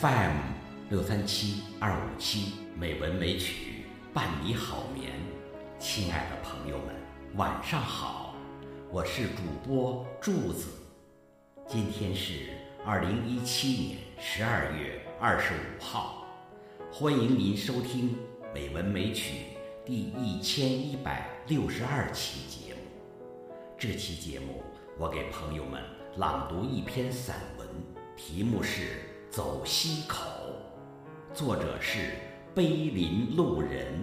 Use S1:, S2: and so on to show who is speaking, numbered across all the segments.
S1: FM 六三七二五七美文美曲伴你好眠，亲爱的朋友们，晚上好，我是主播柱子，今天是二零一七年十二月二十五号，欢迎您收听美文美曲第一千一百六十二期节目。这期节目，我给朋友们朗读一篇散文，题目是《走西口》，作者是碑林路人。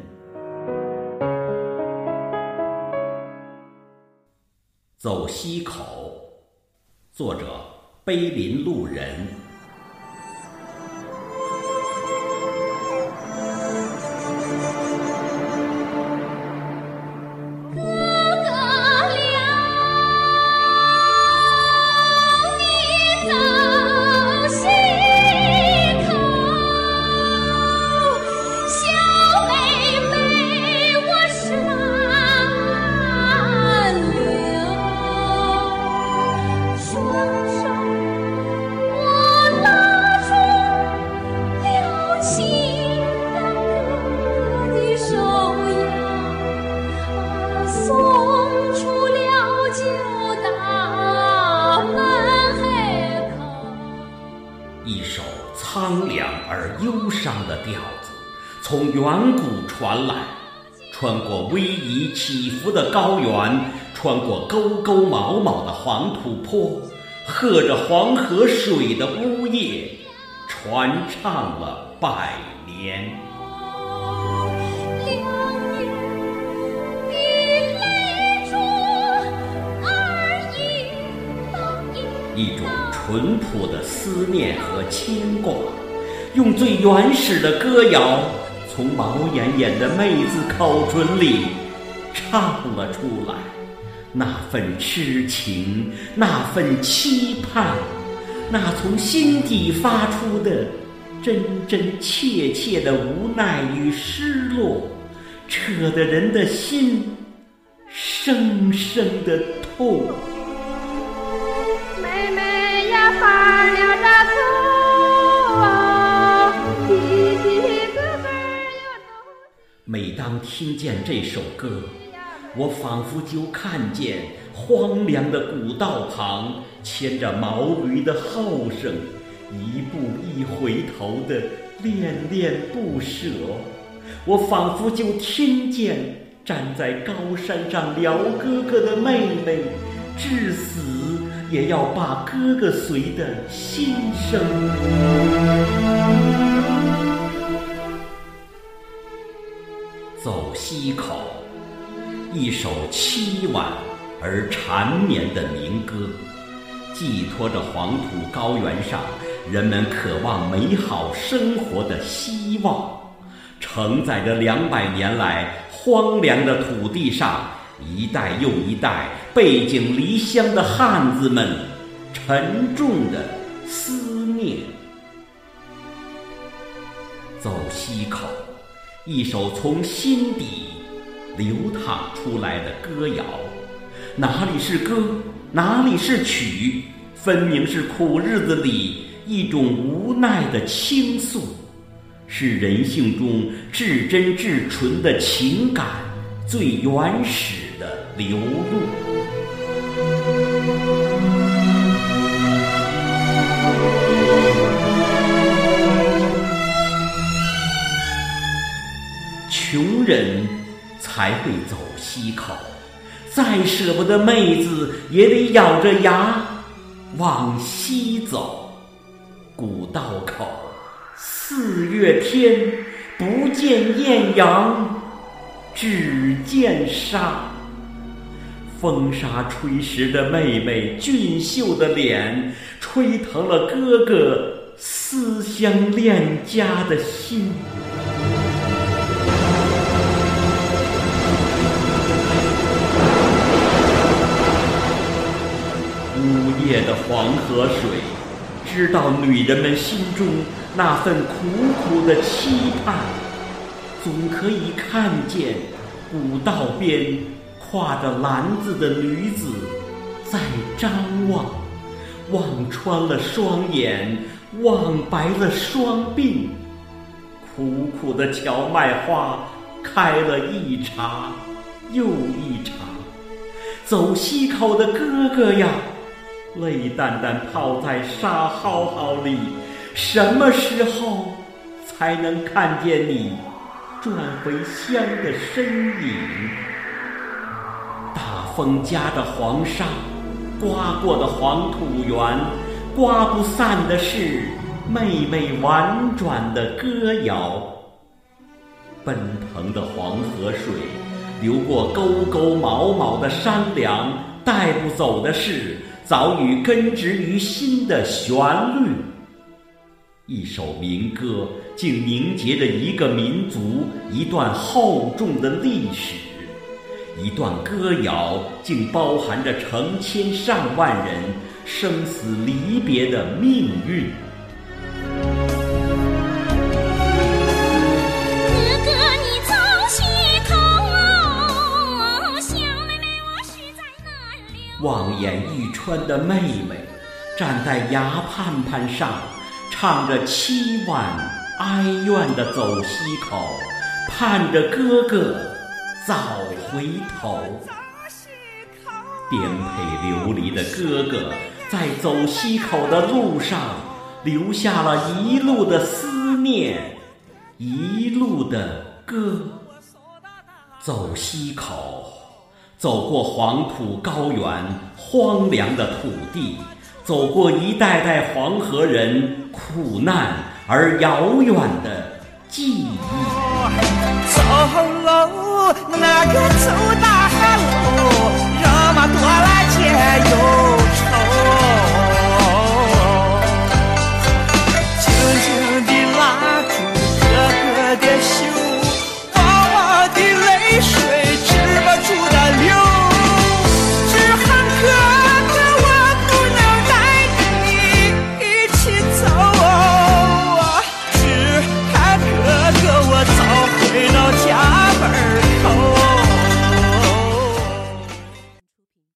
S1: 走西口，作者碑林路人。苍凉而忧伤的调子从远古传来，穿过逶迤起伏的高原，穿过沟沟毛毛的黄土坡，和着黄河水的呜咽，传唱了百年。一种淳朴的思念和牵挂，用最原始的歌谣，从毛眼眼的妹子口唇里唱了出来。那份痴情，那份期盼，那从心底发出的真真切切的无奈与失落，扯得人的心生生的痛。每当听见这首歌，我仿佛就看见荒凉的古道旁牵着毛驴的后生，一步一回头的恋恋不舍。我仿佛就听见站在高山上撩哥哥的妹妹，至死也要把哥哥随的心声。走西口，一首凄婉而缠绵的民歌，寄托着黄土高原上人们渴望美好生活的希望，承载着两百年来荒凉的土地上一代又一代背井离乡的汉子们沉重的思念。走西口。一首从心底流淌出来的歌谣，哪里是歌，哪里是曲，分明是苦日子里一种无奈的倾诉，是人性中至真至纯的情感最原始的流露。穷人才会走西口，再舍不得妹子，也得咬着牙往西走。古道口，四月天，不见艳阳，只见沙。风沙吹湿的妹妹俊秀的脸，吹疼了哥哥思乡恋家的心。夜的黄河水，知道女人们心中那份苦苦的期盼，总可以看见古道边挎着篮子的女子在张望，望穿了双眼，望白了双鬓，苦苦的荞麦花开了一茬又一茬。走西口的哥哥呀，泪淡淡泡在沙蒿蒿里，什么时候才能看见你转回乡的身影？风夹的黄沙，刮过的黄土原，刮不散的是妹妹婉转的歌谣。奔腾的黄河水，流过沟沟峁峁的山梁，带不走的是早已根植于心的旋律。一首民歌，竟凝结着一个民族一段厚重的历史。一段歌谣，竟包含着成千上万人生死离别的命运。
S2: 哥哥，你走西口，小妹妹我实在难留。
S1: 望眼欲穿的妹妹，站在崖畔畔上，唱着凄婉哀怨的走西口，盼着哥哥。早回头，颠沛流离的哥哥，在走西口的路上，留下了一路的思念，一路的歌。走西口，走过黄土高原，荒凉的土地，走过一代代黄河人苦难而遥远的记忆。
S3: 走路那个走大路人们多来钱